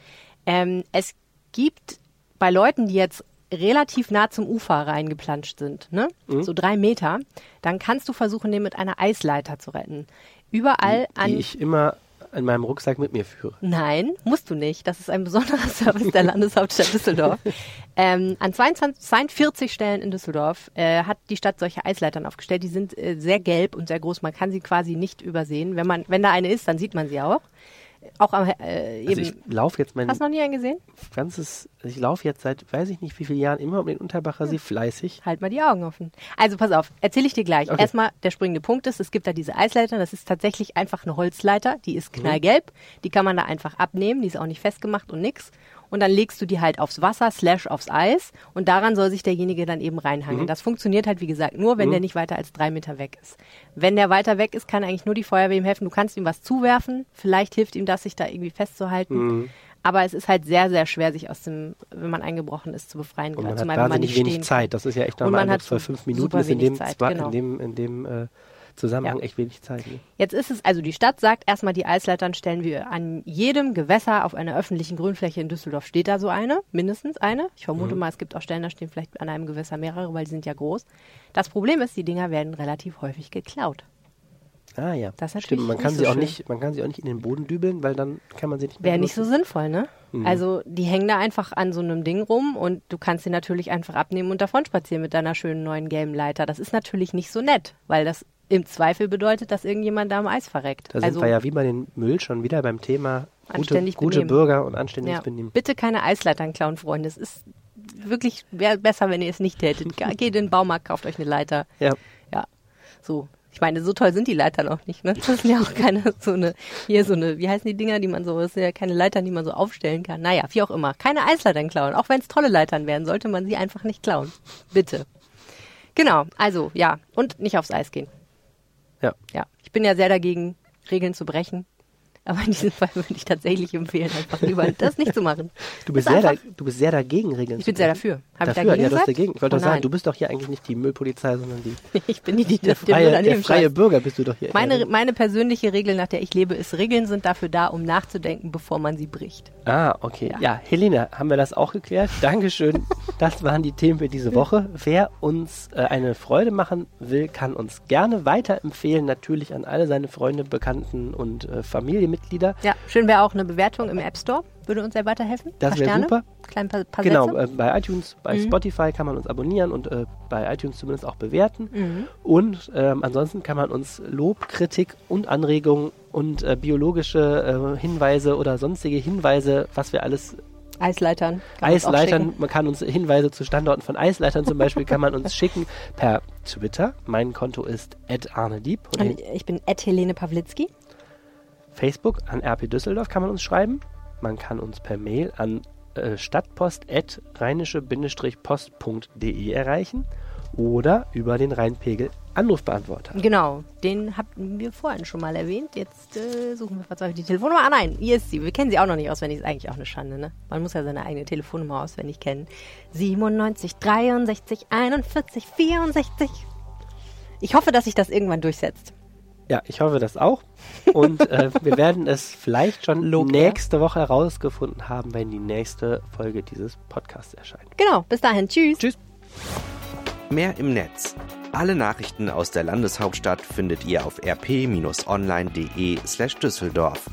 Ähm, es gibt bei Leuten, die jetzt relativ nah zum Ufer reingeplanscht sind, ne? Mhm. so drei Meter, dann kannst du versuchen, den mit einer Eisleiter zu retten. Überall an die ich immer in meinem Rucksack mit mir führe. Nein, musst du nicht. Das ist ein besonderer Service der Landeshauptstadt Düsseldorf. Ähm, an 22, 42 Stellen in Düsseldorf äh, hat die Stadt solche Eisleitern aufgestellt. Die sind äh, sehr gelb und sehr groß. Man kann sie quasi nicht übersehen. Wenn man, wenn da eine ist, dann sieht man sie auch. Auch am, äh, eben. Also ich laufe jetzt mein Hast du noch nie einen gesehen? ganzes, also ich laufe jetzt seit weiß ich nicht wie vielen Jahren immer um den Unterbacher See fleißig. Halt mal die Augen offen. Also pass auf, erzähle ich dir gleich. Okay. Erstmal, der springende Punkt ist, es gibt da diese Eisleiter, das ist tatsächlich einfach eine Holzleiter, die ist knallgelb, die kann man da einfach abnehmen, die ist auch nicht festgemacht und nix. Und dann legst du die halt aufs Wasser, slash aufs Eis und daran soll sich derjenige dann eben reinhangeln. Das funktioniert halt, wie gesagt, nur, wenn der nicht weiter als drei Meter weg ist. Wenn der weiter weg ist, kann eigentlich nur die Feuerwehr ihm helfen. Du kannst ihm was zuwerfen, vielleicht hilft ihm das, sich da irgendwie festzuhalten. Aber es ist halt sehr, sehr schwer, sich aus dem, wenn man eingebrochen ist, zu befreien. Und man hat zumal, wenn man wahnsinnig nicht wenig stehen Zeit. Das ist ja echt hat eindrucksvoll. Fünf Minuten ist in dem, Zeit, genau. in dem, in dem äh, Zusammenhang Ja. echt wenig Zeit. Ne? Jetzt ist es, also die Stadt sagt erstmal, die Eisleitern stellen wir an jedem Gewässer auf einer öffentlichen Grünfläche in Düsseldorf steht da so eine, mindestens eine. Ich vermute Mhm. mal, es gibt auch Stellen, da stehen vielleicht an einem Gewässer mehrere, weil die sind ja groß. Das Problem ist, die Dinger werden relativ häufig geklaut. Ah ja, Das ist stimmt. Man kann so sie auch schön. nicht, man kann sie auch nicht in den Boden dübeln, weil dann kann man sie nicht mehr Wäre nicht so sinnvoll, ne? Mhm. Also die hängen da einfach an so einem Ding rum und du kannst sie natürlich einfach abnehmen und davon spazieren mit deiner schönen neuen gelben Leiter. Das ist natürlich nicht so nett, weil das im Zweifel bedeutet, dass irgendjemand da am Eis verreckt. Da sind also wir ja wie bei den Müll schon wieder beim Thema gute, gute. Bürger und anständiges Ja. Benehmen. Bitte keine Eisleitern klauen, Freunde. Es ist wirklich besser, wenn ihr es nicht tätet. Ge- Geht in den Baumarkt, kauft euch eine Leiter. Ja. Ja, so. Ich meine, so toll sind die Leitern auch nicht, ne? Das sind ja auch keine so eine, hier so eine, wie heißen die Dinger, die man so, das sind ja keine Leitern, die man so aufstellen kann. Naja, wie auch immer. Keine Eisleitern klauen. Auch wenn es tolle Leitern wären, sollte man sie einfach nicht klauen. Bitte. Genau, also ja. Und nicht aufs Eis gehen. Ja. Ja. Ich bin ja sehr dagegen, Regeln zu brechen. Aber in diesem Fall würde ich tatsächlich empfehlen, einfach lieber das nicht zu machen. Du bist, Ist sehr, da, du bist sehr dagegen, Regeln Ich bin sehr dafür. Ich Dafür, dagegen ja, du hast dagegen. Ich wollte Oh doch sagen, du bist doch hier eigentlich nicht die Müllpolizei, sondern die Ich bin die, die der freie, der freie. Bürger bist du doch hier. Meine, meine persönliche Regel, nach der ich lebe, ist, Regeln sind dafür da, um nachzudenken, bevor man sie bricht. Ah, okay. Ja. Ja. Helena, haben wir das auch geklärt? Dankeschön. Das waren die Themen für diese Woche. Wer uns äh, eine Freude machen will, kann uns gerne weiterempfehlen. Natürlich an alle seine Freunde, Bekannten und äh, Familienmitglieder. Ja, schön wäre auch eine Bewertung im App Store. Würde uns sehr weiterhelfen. Das wäre super. Klein paar, paar Genau, äh, bei iTunes, bei Mhm. Spotify kann man uns abonnieren und äh, bei iTunes zumindest auch bewerten. Mhm. Und ähm, ansonsten kann man uns Lob, Kritik und Anregungen und äh, biologische äh, Hinweise oder sonstige Hinweise, was wir alles Eisleitern. Eisleitern, man kann uns Hinweise zu Standorten von Eisleitern zum Beispiel, kann man uns schicken per Twitter. Mein Konto ist arnedieb. Ich bin Ed Helene Pawlitzki. Facebook an RP Düsseldorf kann man uns schreiben. Man kann uns per Mail an äh, stadtpost.rheinische-post.de erreichen oder über den Rheinpegel Anrufbeantworter. Genau, den hatten wir vorhin schon mal erwähnt. Jetzt äh, suchen wir verzweifelt die Telefonnummer. Ah nein, hier ist sie. Wir kennen sie auch noch nicht auswendig. Ist eigentlich auch eine Schande, ne? Man muss ja seine eigene Telefonnummer auswendig kennen. 97 63 41 64. Ich hoffe, dass sich das irgendwann durchsetzt. Ja, ich hoffe das auch. Und äh, wir werden es vielleicht schon Lob, nächste Woche herausgefunden haben, wenn die nächste Folge dieses Podcasts erscheint. Genau, bis dahin. Tschüss. Tschüss. Mehr im Netz. Alle Nachrichten aus der Landeshauptstadt findet ihr auf rp-online.de slash Düsseldorf.